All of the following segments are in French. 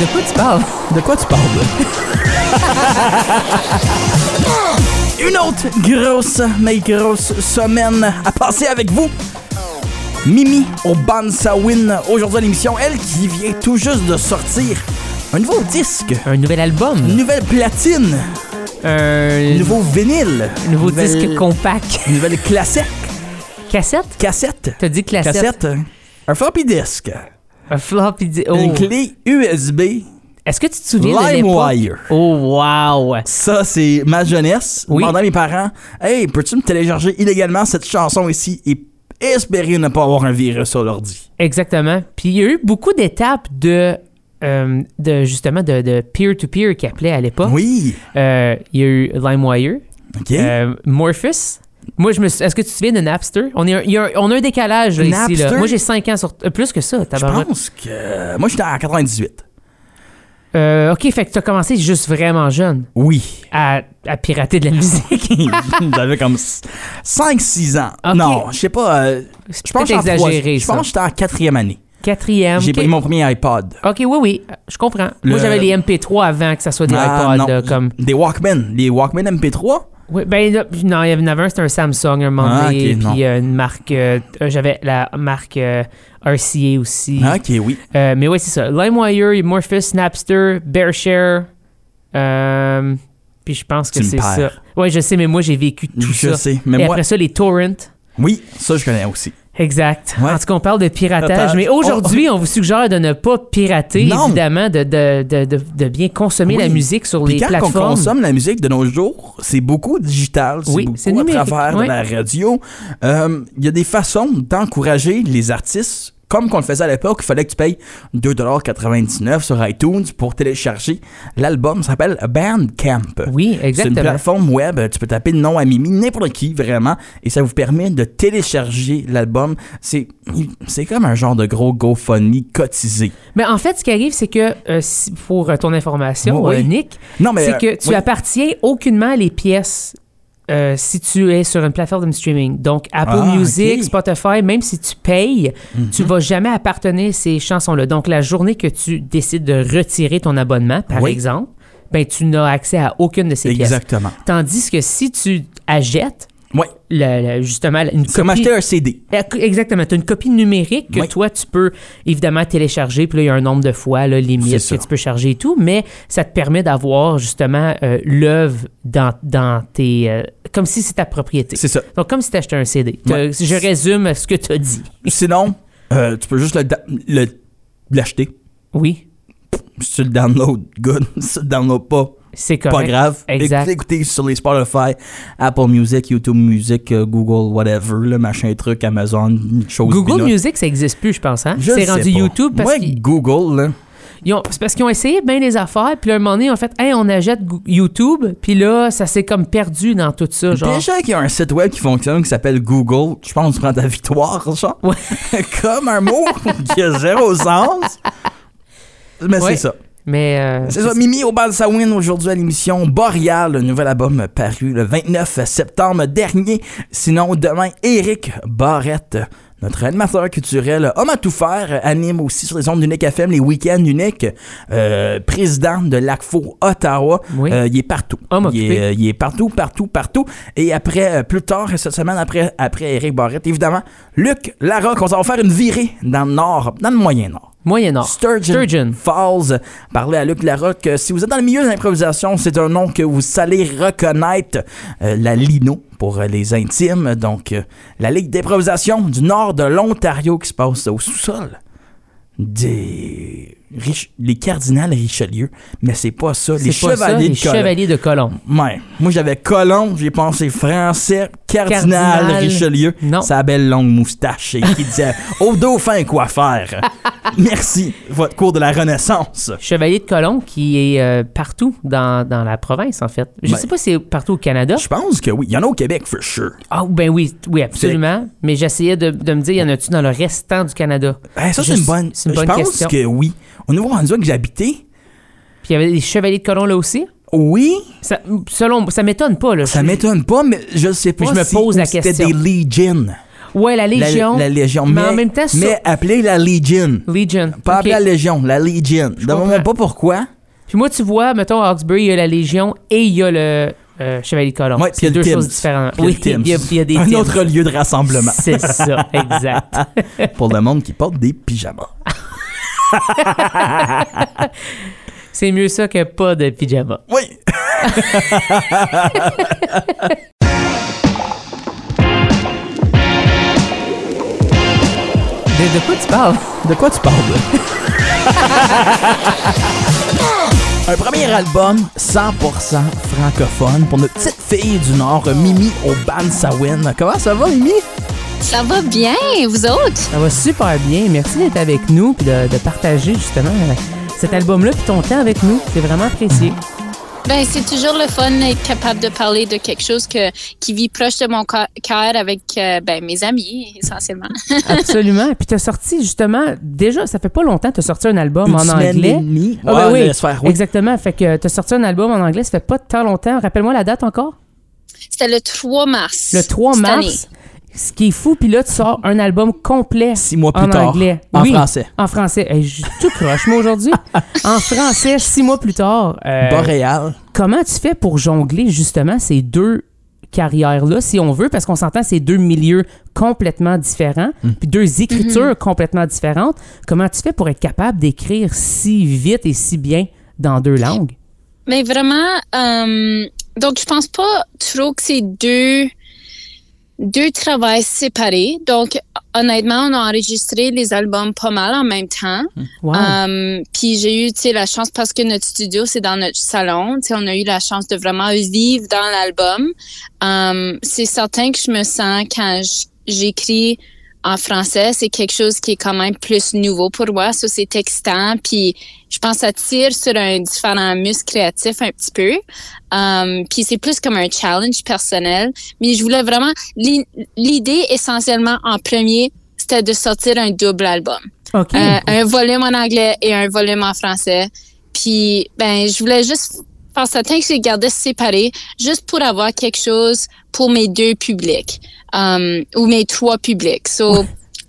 de quoi tu parles? De quoi tu parles? Une autre grosse, mais grosse semaine à passer avec vous. Mimi au Bansawin. Aujourd'hui à l'émission, elle qui vient tout juste de sortir un nouveau disque, Un nouvel album. une nouvelle platine, Un un nouveau vinyle, nouveau une nouvelle- disque compact. une nouvelle classette, Cassette? cassette, T'as dit cassette? cassette, un floppy disk, Un floppy di- oh. une clé USB, Est-ce que tu te souviens? LimeWire. Oh, wow! Ça, c'est ma jeunesse. Oui. À mes parents, hey, peux-tu me télécharger illégalement cette chanson ici et espérer ne pas avoir un virus sur l'ordi? Exactement. Puis il y a eu beaucoup d'étapes de, euh, de justement de, de peer-to-peer qui appelait à l'époque. Oui. Euh, il y a eu LimeWire, OK. euh, Morphus. Moi, je me suis- Est-ce que tu te souviens de Napster? On, est un, il y a un- on a un décalage là, ici. Là. Napster? Moi, j'ai 5 ans sur. euh, plus que ça, Je pense que. Moi, j'étais en 98. Euh, ok, fait que tu as commencé juste vraiment jeune Oui. à, à pirater de la musique. J'avais comme 5-6 ans. Non, je sais pas. euh, je pense que exagéré, Je pense que j'étais en quatrième année. Quatrième. J'ai pris mon premier iPod. Ok, oui, oui, je comprends. Le- Moi, j'avais les MP3 avant que ça soit des Ah, iPods. non. là, comme... Des Walkman. Les Walkman MP3. Oui, ben là, non, il y en avait un, c'était un Samsung, un moment Ah, donné, puis euh, une marque, euh, j'avais la marque euh, RCA aussi. Ah, ok, oui. Euh, mais ouais, c'est ça. LimeWire, Morphus, Napster, Bearshare, puis je pense que c'est ça. Ouais, je sais, mais moi, j'ai vécu tout je ça. sais. Mais Et moi. après ça, les torrents. Oui, ça, je connais aussi. Exact. Ouais. En tout cas, on parle de piratage. Mais aujourd'hui, on vous suggère de ne pas pirater, Non. évidemment, de, de, de, de, bien consommer Oui. la musique sur Puis les quand on plateformes. consomme la musique de nos jours, c'est beaucoup digital, c'est Oui, beaucoup c'est à travers oui. de la radio. Euh, Il y a des façons d'encourager les artistes. Comme qu'on le faisait à l'époque, il fallait que tu payes 2,99$ sur iTunes pour télécharger l'album. Ça s'appelle Bandcamp. Oui, C'est une exactement. plateforme web, tu peux taper le nom à Mimi, n'importe qui vraiment, et ça vous permet de télécharger l'album. C'est c'est comme un genre de gros GoFundMe cotisé. Mais en fait, ce qui arrive, c'est que, euh, si- pour euh, ton information, Oui, oui. euh, Nick, Non, mais c'est euh, que tu oui. appartiens aucunement les pièces euh, si tu es sur une plateforme de streaming. Donc, Apple Ah, Music. Spotify, même si tu payes, Mhm. tu vas jamais appartenir ces chansons-là. Donc, la journée que tu décides de retirer ton abonnement, par Oui. exemple, ben, tu n'as accès à aucune de ces pièces. Exactement. Tandis que si tu achètes, Oui. le- le- justement, une C'est comme copie... acheter un CD. Eh, Exactement. Tu as une copie numérique que Oui. toi, tu peux évidemment télécharger. Puis là, il y a un nombre de fois là, limite que tu peux charger et tout. Mais ça te permet d'avoir justement euh, l'œuvre dans, dans tes. euh, comme si c'est ta propriété. C'est ça. Donc, comme si tu achetais un CD. Je résume ce que tu as dit. Sinon, euh, tu peux juste le da- le- l'acheter. Oui, Si tu le download, good. Si tu le download pas, c'est correct. pas grave. Exact. Écoutez, sur les Spotify, Apple Music, YouTube Music, euh, Google, whatever, le machin truc, Amazon, chose Google binote. Music, ça n'existe plus, je pense. Hein? C'est rendu pas. YouTube parce qu'ils Google, là, ont- c'est parce qu'ils ont essayé bien des affaires. Puis à un moment donné, ils ont fait Hey, on achète YouTube. Puis là, ça s'est comme perdu dans tout ça. Genre. Déjà qu'il y a un site web qui fonctionne qui s'appelle Google, je pense que tu prends ta victoire, genre. Ouais. Comme un mot qui a zéro sens. Mais Ouais. c'est ça. Mais. euh, C'est ça, Mimi au Balsawin aujourd'hui à l'émission Boreal, le nouvel album paru le 29 septembre dernier. Sinon, demain, Eric Barrette, notre animateur culturel, homme à tout faire, anime aussi sur les ondes d'Unique FM les week-ends uniques, euh, président de l'ACFO Ottawa. Oui. Euh, il est partout. Homme il, est, il est partout, partout, partout. Et après, plus tard, cette semaine, après, après Eric Barrette, évidemment, Luc Larocque, on va faire une virée dans le nord, dans le moyen-nord. Moyen-Nord. Sturgeon, Sturgeon. Falls. Parlez à Luc Larocque. Euh, Si vous êtes dans le milieu de l'improvisation, c'est un nom que vous allez reconnaître. Euh, la Lino pour euh, les intimes. Donc, euh, la Ligue d'improvisation du nord de l'Ontario qui se passe au sous-sol des Rich- les cardinals Richelieu, mais c'est pas ça, les pas ça, chevaliers les de chevaliers de Colomb. Ouais. Moi j'avais Colomb, j'ai pensé français, cardinal, Cardinal. Richelieu, Non. sa belle longue moustache et qui disait au dauphin quoi faire. Merci, votre cours de la Renaissance. Chevalier de Colomb qui est euh, partout dans, dans la province, en fait. Je Ben, sais pas si c'est partout au Canada. Je pense que oui, il y en a au Québec for sure. Ah, ben oui, oui, absolument. Mais j'essayais de, de me dire, y en a-tu dans le restant du Canada? Eh, ça c'est Je- une bonne. je pense question. que oui. Au Nouveau-Brunswick que j'habitais, Puis il y avait des chevaliers de Colomb là aussi? oui, Ça, selon, ça m'étonne pas, là. ça Je- m'étonne pas, mais je sais pas Mais je me si pose la c'était question. des Legion. Ouais, la Légion. La, la Légion. Mais Mais, en même temps, ça- mais appelez la Legion. Legion. Pas Ok. appeler la Légion, la Legion. Demande-moi comprends. pas pourquoi. Puis moi, tu vois, mettons, à Hawkesbury, il y a la Légion et il y a le euh, Chevalier de Colomb. Ouais, puis il y c'est deux Tims. choses différentes. Puis il y a Oui, il y a, il y a des Un Tims. autre lieu de rassemblement C'est ça, exact. pour le monde qui porte des pyjamas. C'est mieux ça que pas de pyjama. Oui. De, de quoi tu parles? De quoi tu parles? Un premier album 100% francophone pour notre petite fille du Nord, Mimi au Bansawin. Comment ça va, Mimi? Ça va bien, vous autres? Ça va super bien. Merci d'être avec nous et de, de partager justement euh, cet album-là puis ton temps avec nous. C'est vraiment apprécié. Ben, c'est toujours le fun d'être capable de parler de quelque chose que, qui vit proche de mon cœur avec euh, ben, mes amis, essentiellement. Absolument. Puis tu as sorti justement, déjà, ça fait pas longtemps, tu as sorti un album Une en semaine anglais. et. Ah, ben oui, oui. exactement. Fait que tu as sorti un album en anglais, ça fait pas tant longtemps. Rappelle-moi la date encore. C'était le 3 mars. Le 3 cette mars? Ce qui est fou, puis là, tu sors un album complet. Six mois plus en tard. anglais. En Oui, français. En français. Hey, j'ai tout croche, moi, aujourd'hui. en français, six mois plus tard. euh, Boréal. comment tu fais pour jongler, justement, ces deux carrières-là, si on veut, parce qu'on s'entend, c'est deux milieux complètement différents, Hmm. puis deux écritures complètement différentes. Comment tu fais pour être capable d'écrire si vite et si bien dans deux langues? Mais vraiment, euh, donc je pense pas trop que c'est deux deux travails séparés. Donc honnêtement, on a enregistré les albums pas mal en même temps. Wow. Um, puis j'ai eu, tu sais, la chance parce que notre studio c'est dans notre salon. Tu sais, on a eu la chance de vraiment vivre dans l'album. Um, c'est certain que je me sens quand j'écris en français, c'est quelque chose qui est quand même plus nouveau pour moi. Ça, c'est excitant. Puis je pense que ça tire sur un différent muscle créatif un petit peu. Um, puis c'est plus comme un challenge personnel. Mais je voulais vraiment... l'i- L'idée, essentiellement, en premier, c'était de sortir un double album. OK. Euh, un volume en anglais et un volume en français. Puis, ben, je voulais juste faire certain que les gardais séparés, juste pour avoir quelque chose pour mes deux publics, um, ou mes trois publics. So,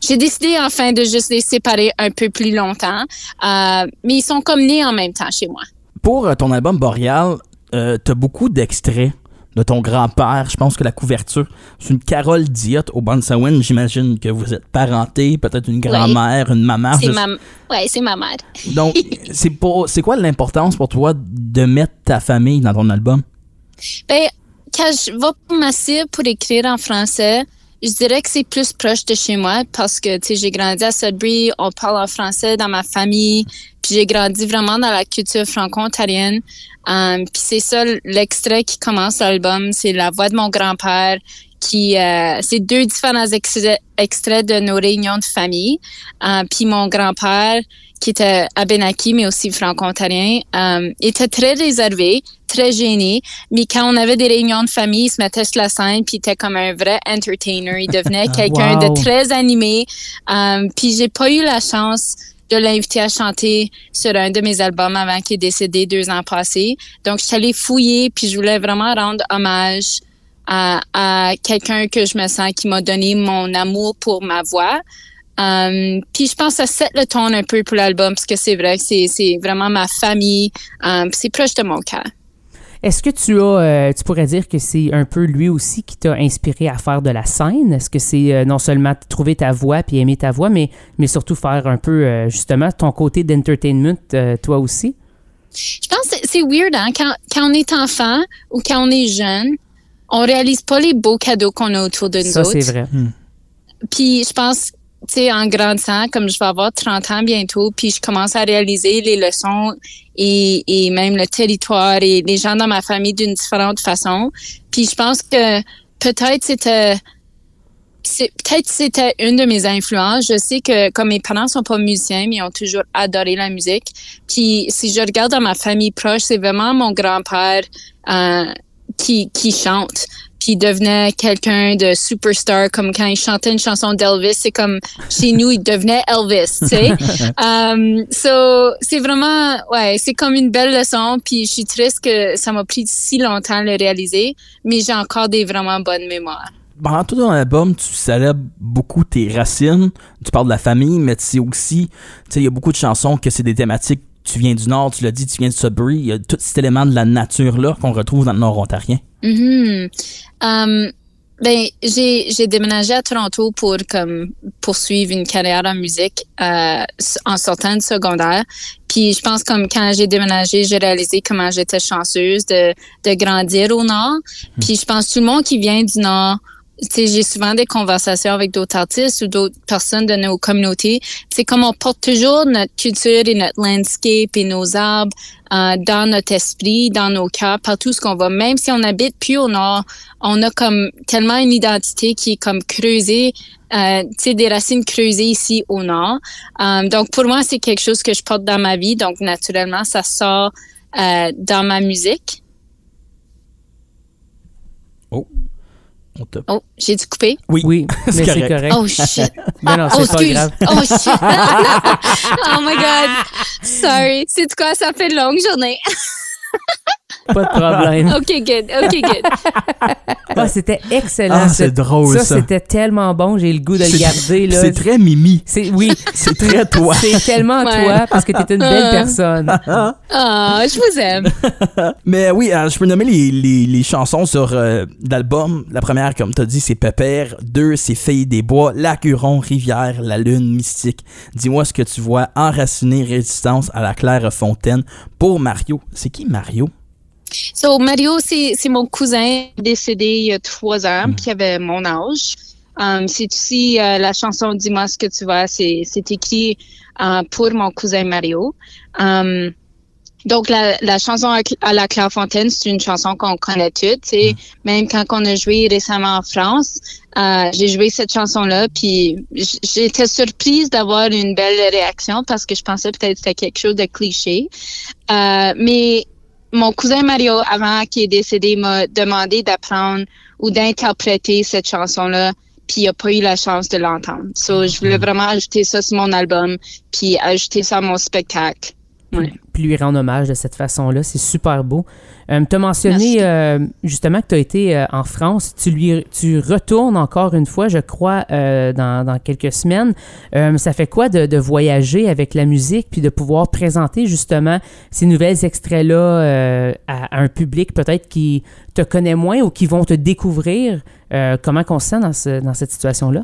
j'ai décidé enfin de juste les séparer un peu plus longtemps, euh, mais ils sont comme nés en même temps chez moi. Pour euh, ton album Boréal, euh, t'as beaucoup d'extraits de ton grand-père. Je pense que la couverture, c'est une Carole Diotte au Bansawin. J'imagine que vous êtes parenté, peut-être une grand-mère, une maman. C'est ma, ouais, c'est ma mère. Donc, c'est pour, c'est quoi l'importance pour toi de mettre ta famille dans ton album? Ben, quand je vais pour ma cible pour écrire en français, je dirais que c'est plus proche de chez moi parce que, tu sais, j'ai grandi à Sudbury, on parle en français dans ma famille, puis j'ai grandi vraiment dans la culture franco-ontarienne. Um, puis c'est ça, l'extrait qui commence l'album, c'est la voix de mon grand-père qui, euh, c'est deux différents extraits, extraits de nos réunions de famille. Euh, puis mon grand-père, qui était Abenaki, mais aussi franco-ontarien, euh, était très réservé, très gêné. Mais quand on avait des réunions de famille, il se mettait sur la scène, puis il était comme un vrai entertainer. Il devenait quelqu'un wow. de très animé. Euh, puis j'ai pas eu la chance de l'inviter à chanter sur un de mes albums avant qu'il est décédé deux ans passés. Donc, je suis allée fouiller, puis je voulais vraiment rendre hommage à, quelqu'un que je me sens qui m'a donné mon amour pour ma voix. Um, puis je pense que ça set le ton un peu pour l'album parce que c'est vrai que c'est, vraiment ma famille, um, c'est proche de mon cœur. Est-ce que tu as, euh, tu pourrais dire que c'est un peu lui aussi qui t'a inspiré à faire de la scène? Est-ce que c'est euh, non seulement trouver ta voix puis aimer ta voix, mais, mais surtout faire un peu, euh, justement, ton côté d'entertainment, euh, toi aussi? Je pense que c'est- weird, hein? Quand, quand on est enfant ou quand on est jeune, on réalise pas les beaux cadeaux qu'on a autour de nous Ça, c'est vrai. Puis je pense, tu sais, en grandissant, comme je vais avoir 30 ans bientôt, puis je commence à réaliser les leçons et, et même le territoire et les gens dans ma famille d'une différente façon. Puis je pense que peut-être c'était peut-être c'était une de mes influences. Je sais que comme mes parents sont pas musiciens, mais ils ont toujours adoré la musique. Puis si je regarde dans ma famille proche, c'est vraiment mon grand-père euh, qui qui chante. Puis il devenait quelqu'un de superstar, comme quand il chantait une chanson d'Elvis, c'est comme chez nous, il devenait Elvis, tu sais. um, so, c'est vraiment, ouais, c'est comme une belle leçon. Puis je suis triste que ça m'a pris si longtemps de le réaliser, mais j'ai encore des vraiment bonnes mémoires. pendant tout ton album, tu célèbres beaucoup tes racines, tu parles de la famille, mais c'est aussi, tu sais, il y a beaucoup de chansons que c'est des thématiques, tu viens du Nord, tu l'as dit, tu viens de Sudbury, il y a tout cet élément de la nature-là qu'on retrouve dans le Nord ontarien. Mhm. Um, ben, j'ai, j'ai déménagé à Toronto pour comme poursuivre une carrière en musique euh, en sortant de secondaire. Puis je pense comme quand j'ai déménagé, j'ai réalisé comment j'étais chanceuse de, de grandir au Nord. Puis je pense tout le monde qui vient du Nord j'ai souvent des conversations avec d'autres artistes ou d'autres personnes de nos communautés. C'est comme on porte toujours notre culture et notre landscape et nos arbres euh, dans notre esprit, dans nos cœurs, partout ce qu'on va. Même si on habite plus au nord, on a comme tellement une identité qui est comme creusée, euh, des racines creusées ici au nord. Euh, donc pour moi, c'est quelque chose que je porte dans ma vie. Donc naturellement, ça sort euh, dans ma musique. Oh. Oh, j'ai dû couper? Oui, oui mais c'est correct. Oh shit. mais non, c'est oh, pas grave. Oh shit. oh my god. Sorry. C'est quoi? Ça fait une longue journée. Pas de problème. OK, good. OK, good. Ah, c'était excellent. Ah, c'est drôle, ça. Ça, c'était tellement bon. J'ai le goût de le garder. là. C'est très mimi. C'est, oui. C'est très toi. C'est tellement Ouais. toi parce que t'es une belle personne. Ah, je vous aime. Mais oui, euh, je peux nommer les, les, les chansons sur euh, l'album. La première, comme t'as dit, c'est Pépère. Deux, c'est Fille des Bois. Lac Huron, Rivière, La Lune, Mystique. Dis-moi ce que tu vois. Enraciné, Résistance à la Claire Fontaine. Pour Mario. C'est qui Mario? So, Mario, c'est mon cousin décédé il y a trois ans, puis il avait mon âge. Um, c'est aussi euh, la chanson Dis-moi ce que tu vois, c'est écrit euh, pour mon cousin Mario. Um, donc, la, la chanson à, à la Clairefontaine, c'est une chanson qu'on connaît toutes. sais. Même quand on a joué récemment en France, euh, j'ai joué cette chanson-là, puis j'étais surprise d'avoir une belle réaction parce que je pensais peut-être que c'était quelque chose de cliché. Euh, mais mon cousin Mario, avant qu'il est décédé, m'a demandé d'apprendre ou d'interpréter cette chanson-là, puis il n'a pas eu la chance de l'entendre. So, je voulais vraiment ajouter ça sur mon album, puis ajouter ça à mon spectacle. Ouais. Puis lui rendre hommage de cette façon-là. C'est super beau. Euh, tu as mentionné euh, justement que tu as été euh, en France. Tu, lui, tu retournes encore une fois, je crois, dans, dans quelques semaines. Ça fait quoi de, de voyager avec la musique puis de pouvoir présenter justement ces nouvelles extraits-là à, à un public peut-être qui te connaît moins ou qui vont te découvrir? Comment qu'on se sent dans, ce- dans cette situation-là?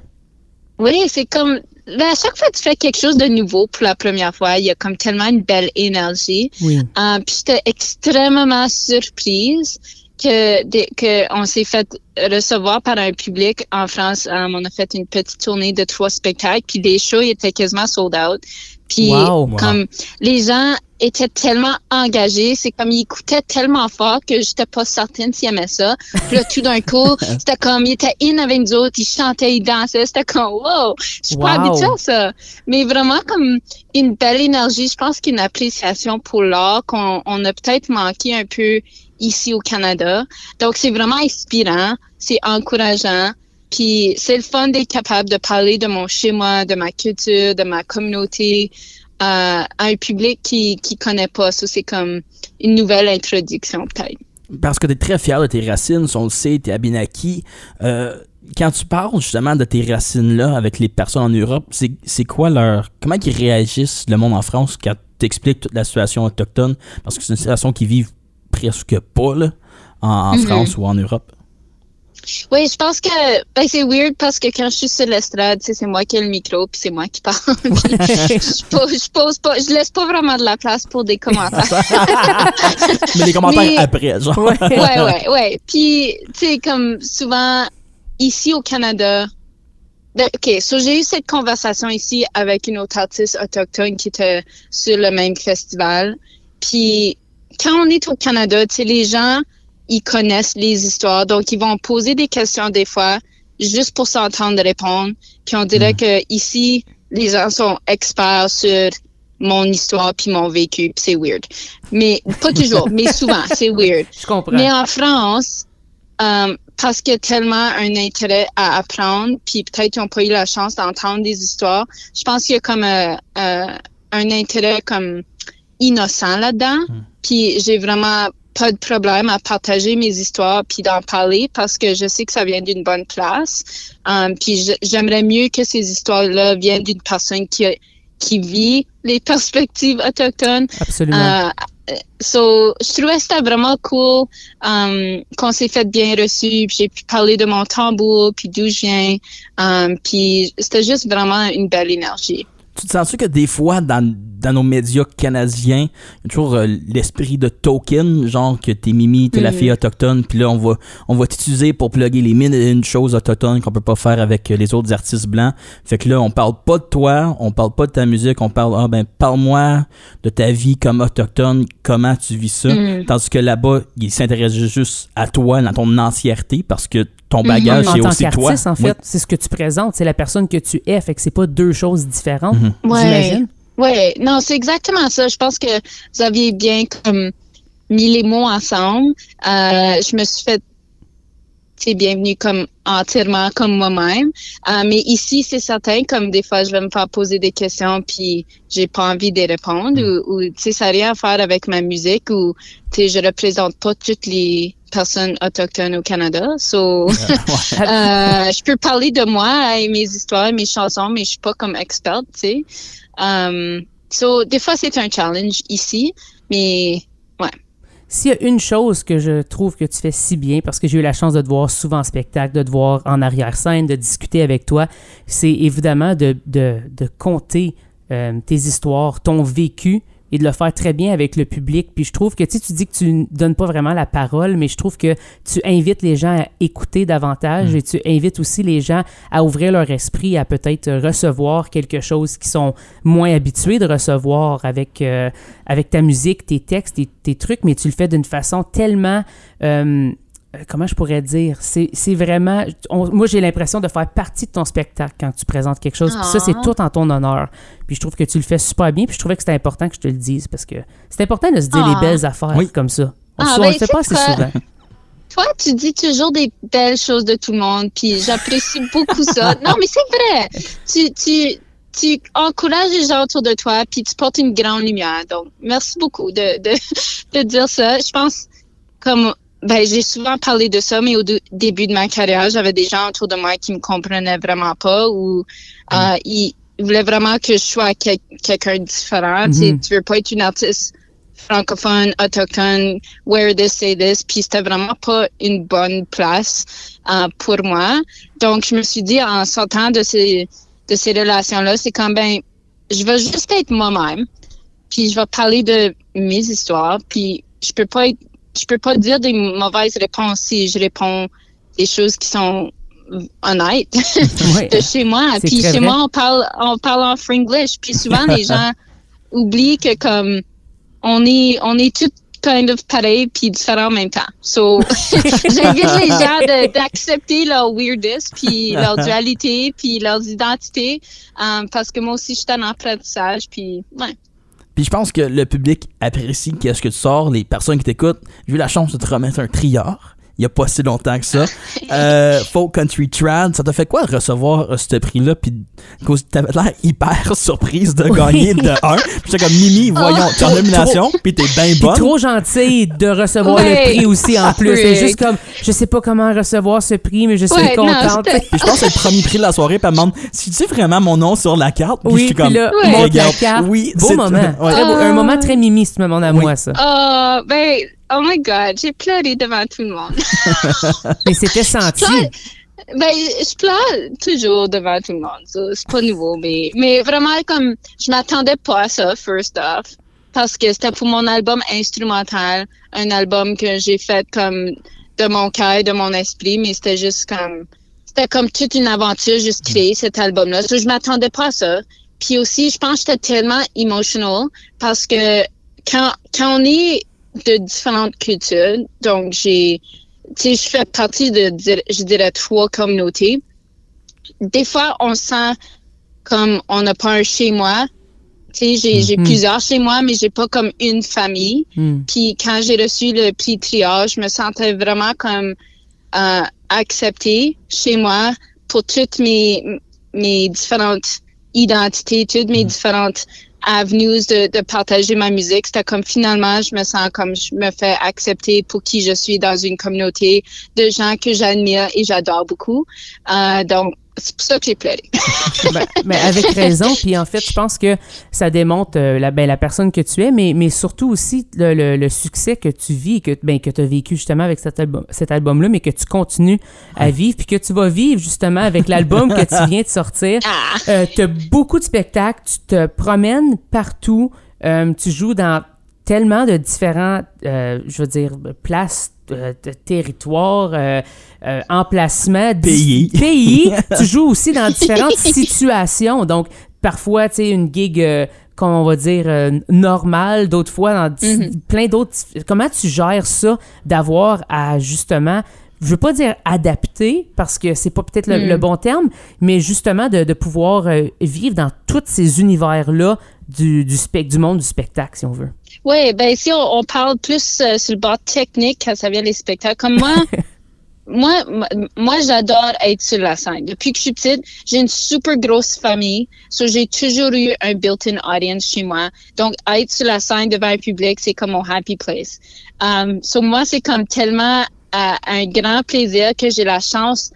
Oui, c'est comme ben, à chaque fois que tu fais quelque chose de nouveau pour la première fois, il y a comme tellement une belle énergie. Oui. Euh, puis j'étais extrêmement surprise que, que on s'est fait recevoir par un public en France. Euh, on a fait une petite tournée de trois spectacles, puis les shows étaient quasiment sold out. Puis Wow. Wow. comme les gens étaient tellement engagés, c'est comme ils écoutaient tellement fort que j'étais pas certaine s'ils aimaient ça. Puis là, tout d'un coup, c'était comme ils étaient in avec nous autres, ils chantaient, ils dansaient, c'était comme wow, je suis pas habituée à ça. Mais vraiment comme une belle énergie, je pense qu'une appréciation pour l'art qu'on on a peut-être manqué un peu ici au Canada. Donc c'est vraiment inspirant, c'est encourageant. Puis c'est le fun d'être capable de parler de mon chez moi, de ma culture, de ma communauté euh, à un public qui qui connaît pas. Ça c'est comme une nouvelle introduction peut-être. Parce que tu es très fier de tes racines, on le sait, tu es Abenaki. Euh, quand tu parles justement de tes racines-là avec les personnes en Europe, c'est c'est quoi leur. Comment ils réagissent, le monde en France, quand tu expliques toute la situation autochtone? Parce que c'est une situation qu'ils vivent presque pas là, en, en Mhm. France ou en Europe. Oui, je pense que ben, c'est weird parce que quand je suis sur l'estrade, c'est moi qui ai le micro puis c'est moi qui parle. Je, pose, je pose pas, je laisse pas vraiment de la place pour des commentaires. Mais les commentaires Mais- après, genre. ouais, ouais, ouais. Puis, tu sais, comme souvent, ici au Canada, ben, OK, so j'ai eu cette conversation ici avec une autre artiste autochtone qui était sur le même festival. Puis, quand on est au Canada, tu sais, les gens, ils connaissent les histoires, donc ils vont poser des questions des fois juste pour s'entendre répondre. Puis on dirait que ici, les gens sont experts sur mon histoire puis mon vécu, puis c'est weird. Mais pas toujours, mais souvent, c'est weird. Je comprends. Mais en France, euh, parce qu'il y a tellement un intérêt à apprendre, puis peut-être qu'ils n'ont pas eu la chance d'entendre des histoires, je pense qu'il y a comme euh, euh, un intérêt comme innocent là-dedans. Puis j'ai vraiment pas de problème à partager mes histoires puis d'en parler parce que je sais que ça vient d'une bonne place. Um, puis j'aimerais mieux que ces histoires-là viennent d'une personne qui qui vit les perspectives autochtones. Absolument. Uh, so, je trouvais que c'était vraiment cool um, qu'on s'est fait bien reçu. J'ai pu parler de mon tambour, puis d'où je viens. Um, puis c'était juste vraiment une belle énergie. Tu te sens-tu que des fois, dans, dans nos médias canadiens, il y a toujours euh, l'esprit de token, genre que t'es Mimi, t'es la mm. fille autochtone, puis là, on va, on va t'utiliser pour plugger les mines et une chose autochtone qu'on peut pas faire avec euh, les autres artistes blancs. Fait que là, on parle pas de toi, on parle pas de ta musique, on parle, ah ben, parle-moi de ta vie comme autochtone, comment tu vis ça. Mm. Tandis que là-bas, ils s'intéressent juste à toi, dans ton entièreté, parce que ton bagage, c'est aussi toi. en fait, c'est ce que tu présentes, c'est la personne que tu es, fait que c'est pas deux choses différentes, mhm. j'imagine. Ouais, non, c'est exactement ça. Je pense que vous aviez bien comme mis les mots ensemble. Euh, je me suis fait c'est bienvenue comme entièrement comme moi-même. Euh, mais ici, c'est certain, comme des fois, je vais me faire poser des questions puis j'ai pas envie de répondre mm. ou, sais, ça n'a rien à faire avec ma musique ou, je représente pas toutes les personnes autochtones au Canada. So, euh, je peux parler de moi et mes histoires, mes chansons, mais je suis pas comme experte, tu sais. Um, so, des fois, c'est un challenge ici, mais ouais. S'il y a une chose que je trouve que tu fais si bien, parce que j'ai eu la chance de te voir souvent en spectacle, de te voir en arrière-scène, de discuter avec toi, c'est évidemment de, de, de compter euh, tes histoires, ton vécu, et de le faire très bien avec le public. Puis je trouve que tu, tu dis que tu donnes pas vraiment la parole, mais je trouve que tu invites les gens à écouter davantage mm. et tu invites aussi les gens à ouvrir leur esprit, à peut-être recevoir quelque chose qu'ils sont moins habitués de recevoir avec, euh, avec ta musique, tes textes, tes, tes, trucs, mais tu le fais d'une façon tellement... Euh, comment je pourrais dire, c'est vraiment, moi j'ai l'impression de faire partie de ton spectacle quand tu présentes quelque chose. Puis ça, c'est ah. tout en ton honneur. Puis je trouve que tu le fais super bien. Puis je trouvais que c'était important que je te le dise parce que c'est important de se dire les ah. belles affaires comme ça. On ah, ne ben, le fait pas assez souvent. Toi, tu dis toujours des belles choses de tout le monde, puis j'apprécie beaucoup ça. Non, mais c'est vrai. Tu, tu, tu encourages les gens autour de toi, puis tu portes une grande lumière. Donc, merci beaucoup de, de, de dire ça. Je pense, comme ben, j'ai souvent parlé de ça, mais au début de ma carrière, j'avais des gens autour de moi qui me comprenaient vraiment pas ou euh, mm. ils, voulaient vraiment que je sois quelqu'un de différent. Mm Tu veux pas être une artiste francophone, autochtone, wear this, say this, puis c'était vraiment pas une bonne place euh, pour moi. Donc, je me suis dit, en sortant de ces, de ces relations-là, c'est quand ben, je vais juste être moi-même, puis je vais parler de mes histoires, puis je peux pas être je peux pas dire des mauvaises réponses si je réponds des choses qui sont honnêtes de chez moi. Puis chez moi, on parle, on parle en fringlish. Puis souvent, les gens oublient que comme on est, on est tous kind of pareil puis différents en même temps. So, j'invite les gens d'accepter leur weirdness puis leur dualité puis leurs identités um, parce que moi aussi, je suis en apprentissage puis ouais. Puis je pense que le public apprécie qu'est-ce que tu sors, les personnes qui t'écoutent. J'ai eu la chance de te remettre un trieur il n'y a pas si longtemps que ça. Euh, Folk Country Trad, ça t'a fait quoi recevoir euh, ce prix-là? Puis t'avais l'air hyper surprise de gagner de 1. Puis j'étais comme Mimi, voyons, tu en nomination, puis t'es bien bonne. trop gentil de recevoir le prix aussi en plus. C'est juste comme, je sais pas comment recevoir ce prix, mais je suis contente. puis je pense que c'est le premier prix de la soirée, puis elle me demande si tu sais vraiment mon nom sur la carte? Puis oui, je suis comme, là, la carte. Oui, beau moment. un moment très Mimi, ce moment à moi, ça. Ah, ben Oh my God, j'ai pleuré devant tout le monde. Mais c'était senti. Ben, je pleure toujours devant tout le monde. c'est pas nouveau, mais, mais vraiment, comme, je m'attendais pas à ça, first off. Parce que c'était pour mon album instrumental, un album que j'ai fait comme de mon cœur, de mon esprit, mais c'était juste comme, c'était comme toute une aventure, juste créer cet album-là. So, je m'attendais pas à ça. Puis aussi, je pense que j'étais tellement emotional parce que quand, quand on est de différentes cultures. Donc, j'ai, tu sais, je fais partie de, je dirais, trois communautés. Des fois, on sent comme on n'a pas un chez moi. Tu sais, j'ai, mm-hmm. plusieurs chez moi, mais j'ai pas comme une famille. Mm. Puis quand j'ai reçu le prix triage, je me sentais vraiment comme euh, acceptée chez moi pour toutes mes, mes différentes identités, toutes mes mm. différentes avenues de, de partager ma musique. C'était comme finalement, je me sens comme je me fais accepter pour qui je suis dans une communauté de gens que j'admire et j'adore beaucoup. Euh, donc, c'est pour ça que j'ai pleuré. ben, mais avec raison. Puis en fait, je pense que ça démontre euh, la, ben, la personne que tu es, mais, mais surtout aussi le, le, le succès que tu vis, que, ben, que tu as vécu justement avec cet, album, cet album-là, mais que tu continues à vivre, puis que tu vas vivre justement avec l'album que tu viens de sortir. Euh, tu as beaucoup de spectacles, tu te promènes partout, euh, tu joues dans tellement de différents, euh, je veux dire, places, euh, de territoires, euh, euh, emplacements, di- Pays. pays. tu joues aussi dans différentes situations. Donc, parfois, tu sais, une gig, euh, comme on va dire, euh, normale, d'autres fois, dans di- plein d'autres. Comment tu gères ça d'avoir à justement. Je veux pas dire adapter parce que c'est pas peut-être le, Mm. le bon terme, mais justement de, de pouvoir vivre dans tous ces univers-là du, du, spec, du monde du spectacle, si on veut. Oui, ben ici, on, on parle plus euh, sur le bord technique quand ça vient les spectacles. Comme moi, moi, moi, j'adore être sur la scène. Depuis que je suis petite, j'ai une super grosse famille. So, j'ai toujours eu un built-in audience chez moi. Donc, être sur la scène devant un public, c'est comme mon happy place. Um, so, moi, c'est comme tellement euh, un grand plaisir que j'ai la chance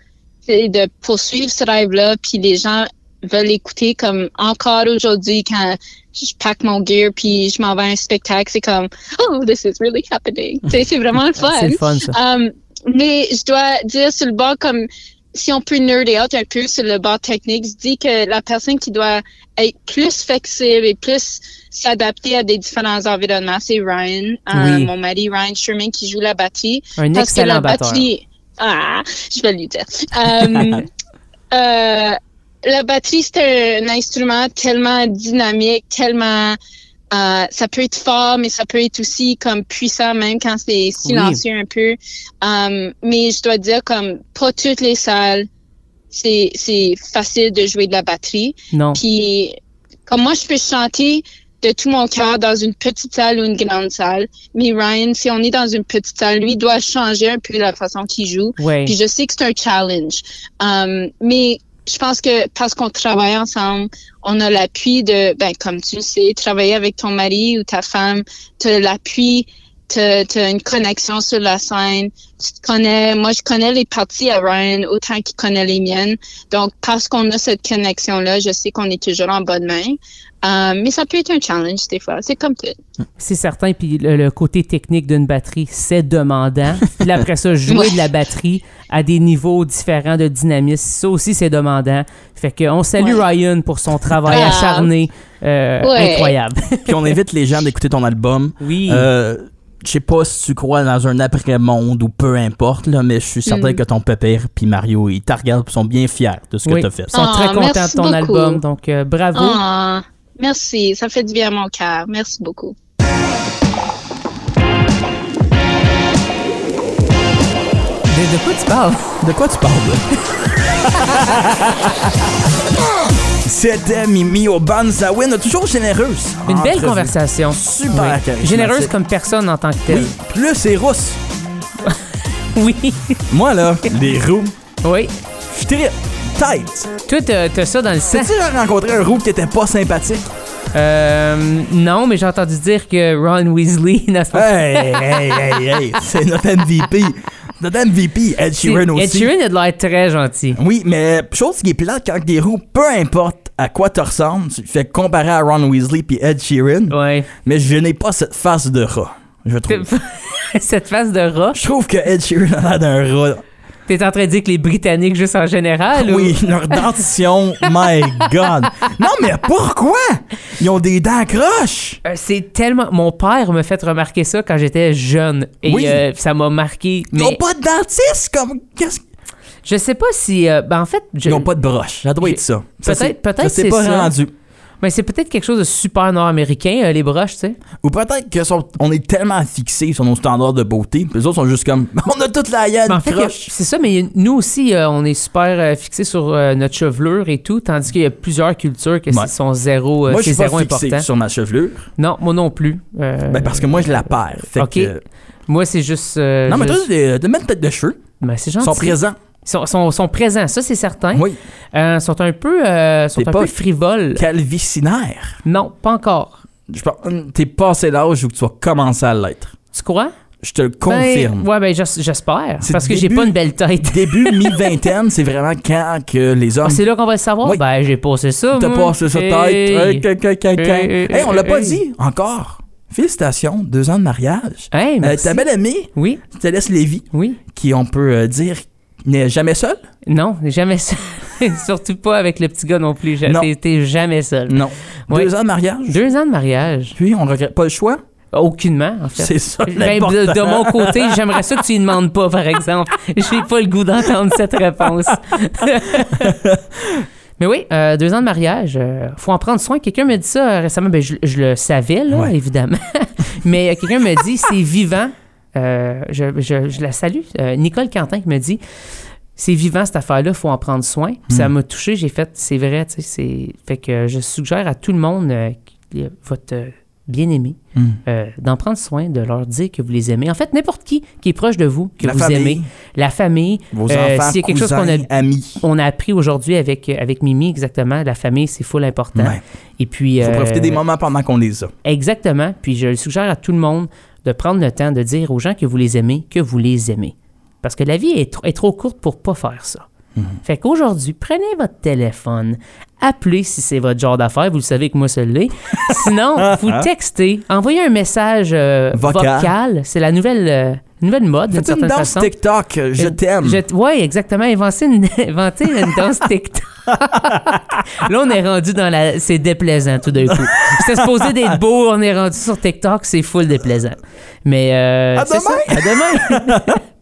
de poursuivre ce rêve-là, puis les gens veulent l'écouter comme encore aujourd'hui quand je pack mon gear puis je m'en vais à un spectacle, c'est comme oh this is really happening. C'est vraiment le fun. C'est le fun, ça. Um, mais je dois dire sur le bord comme si on peut nerder out un peu sur le bord technique, je dis que la personne qui doit être plus flexible et plus s'adapter à des différents environnements, c'est Ryan, euh, Oui. mon mari Ryan Sherman qui joue la batterie. Un Parce que excellent la batteur. batterie, ah, je vais lui dire. Euh, euh, la batterie, c'est un, instrument tellement dynamique, tellement, euh, ça peut être fort, mais ça peut être aussi comme puissant, même quand c'est silencieux un peu. Euh, mais je dois dire, comme pas toutes les salles, c'est c'est facile de jouer de la batterie. Non. Puis, comme moi, je peux chanter de tout mon cœur dans une petite salle ou une grande salle. Mais Ryan, si on est dans une petite salle, lui doit changer un peu la façon qu'il joue. Ouais. Puis je sais que c'est un challenge. Um, mais je pense que parce qu'on travaille ensemble, on a l'appui de, ben, comme tu sais, travailler avec ton mari ou ta femme, tu l'appui, tu as une connexion sur la scène, tu te connais, moi je connais les parties à Ryan autant qu'il connaît les miennes. Donc parce qu'on a cette connexion-là, je sais qu'on est toujours en bonne main. Euh, mais ça peut être un challenge des fois, c'est comme tout. C'est certain, puis le, le côté technique d'une batterie, c'est demandant. Puis après ça, jouer Ouais. de la batterie à des niveaux différents de dynamisme, ça aussi, c'est demandant. Fait qu'on salue Ouais. Ryan pour son travail Ah. acharné. euh, Ouais. Incroyable. Puis on invite les gens d'écouter ton album. Oui. Euh, je sais pas si tu crois dans un après-monde ou peu importe, là, mais je suis certain Mm. que ton pépère puis Mario, ils te regardent et sont bien fiers de ce que tu as fait. Ils sont Ah, très contents de ton beaucoup. album. Donc, euh, bravo. Ah, merci, ça fait du bien à mon cœur. Merci beaucoup. De, de quoi tu parles? De quoi tu parles, là? C'était Mimi Obanzawin, toujours généreuse. Une belle Entrevue. conversation. Super Oui. Généreuse comme personne en tant que telle. Oui, plus c'est rousse. Oui. Moi, là, les roux, Oui. je tight. Toi, t'as ça dans le sang. T'as-tu rencontré un roux qui était pas sympathique? Euh, non, mais j'ai entendu dire que Ron Weasley... c'est pas- Hey, hey, hey, hey, c'est notre MVP. Notre MVP, Ed Sheeran aussi. Ed Sheeran a de l'air très gentil. Oui, mais chose qui est plate quand des roues, peu importe à quoi tu ressembles, tu fais comparer à Ron Weasley puis Ed Sheeran, Ouais. mais je n'ai pas cette face de rat, je trouve. Cette face de rat? Je trouve que Ed Sheeran a l'air d'un rat. T'es en train de dire que les Britanniques, juste en général, ou- Oui, leur dentition, my God. Non, mais pourquoi? Ils ont des dents croches. Euh, c'est tellement. Mon père m'a fait remarquer ça quand j'étais jeune. Et Oui. euh, ça m'a marqué. Ils n'ont pas de dentiste, comme... Qu'est-ce... je sais pas si. euh, ben, en fait. Je... Ils n'ont pas de broche, ça doit être ça. Peut-être- c'est- peut-être c'est pas ça. rendu. Ben, c'est peut-être quelque chose de super nord-américain, euh, les broches, tu sais. Ou peut-être que sont- on est tellement fixé sur nos standards de beauté, puis les autres sont juste comme, on a toute la gueule Ben, en fait, croche. c'est ça, mais nous aussi, euh, on est super euh, fixés sur euh, notre chevelure et tout, tandis qu'il y a plusieurs cultures qui Ouais. sont zéro, euh, moi, je c'est suis pas zéro fixé important. sur ma chevelure. Non, moi non plus. Euh, Ben, parce que moi, je la perds. Fait Ok. que- Moi, c'est juste. euh, Non, mais toi, de, de mettre tête de cheveux, Ben, c'est ils gentil. sont présents. Sont, sont, sont présents, ça c'est certain. Oui. Euh, sont un peu, euh, sont un pas- peu frivoles. Calvicinaire. Non, pas encore. Je t'es passé l'âge où tu vas commencer à l'être. Tu crois? Je te le confirme. Ben, ouais, ben j'es- j'espère. Parce que j'ai pas une belle tête. Début mi-vingtaine, c'est vraiment quand que les hommes Ah, c'est là qu'on va le savoir? Oui. Ben, j'ai passé ça. T'as passé sa Hey. tête. Hey, que- que- Hey, Hey, on l'a hey, pas hey. dit encore. Félicitations, deux ans de mariage. Hey, Euh, merci. ta belle amie, Oui, Céleste Lévy, oui. qui on peut euh, dire n'est jamais seule. Non, jamais seul. Surtout pas avec le petit gars non plus. T'es jamais seul. Non. Ouais. Deux ans de mariage? Deux ans de mariage. Puis on regrette pas le choix? Aucunement, en fait. C'est ça Ben, de, de mon côté, j'aimerais ça que tu y demandes pas, par exemple. J'ai pas le goût d'entendre cette réponse. Mais oui, euh, deux ans de mariage, euh, faut en prendre soin. Quelqu'un me dit ça euh, récemment, ben, je, je le savais, là, Ouais. évidemment. Mais euh, quelqu'un me dit, c'est vivant. Euh, je, je- je la salue. Euh, Nicole Quentin qui me dit, c'est vivant cette affaire-là, faut en prendre soin. Puis ça Mm. m'a touché, j'ai fait, c'est vrai, tu sais, c'est... Fait que je suggère à tout le monde, euh, votre bien-aimé, euh, d'en prendre soin, de leur dire que vous les aimez. En fait, n'importe qui qui est proche de vous, que La vous famille, aimez, la famille. vos enfants, s'il y a quelque chose qu'on a- amis. On a appris aujourd'hui avec, avec Mimi, exactement, la famille, c'est full important. Ouais. Et puis... Faut euh, profiter des moments pendant qu'on les a. Exactement. Puis je le suggère à tout le monde de prendre le temps de dire aux gens que vous les aimez, que vous les aimez. Parce que la vie est, tr- est trop courte pour pas faire ça. Mhm. Fait qu'aujourd'hui, prenez votre téléphone, appelez si c'est votre genre d'affaires, vous le savez que moi ça l'est. Sinon, vous textez, envoyez un message euh, Vocal. vocal. C'est la nouvelle, euh, nouvelle mode d'une une certaine danse façon. TikTok, je Euh, t'aime. Oui, exactement. Inventer une, inventer une danse TikTok. Là, on est rendu dans la. C'est déplaisant tout d'un coup. C'était supposé d'être beau, on est rendu sur TikTok, c'est full déplaisant. Mais. euh, À ça. À demain!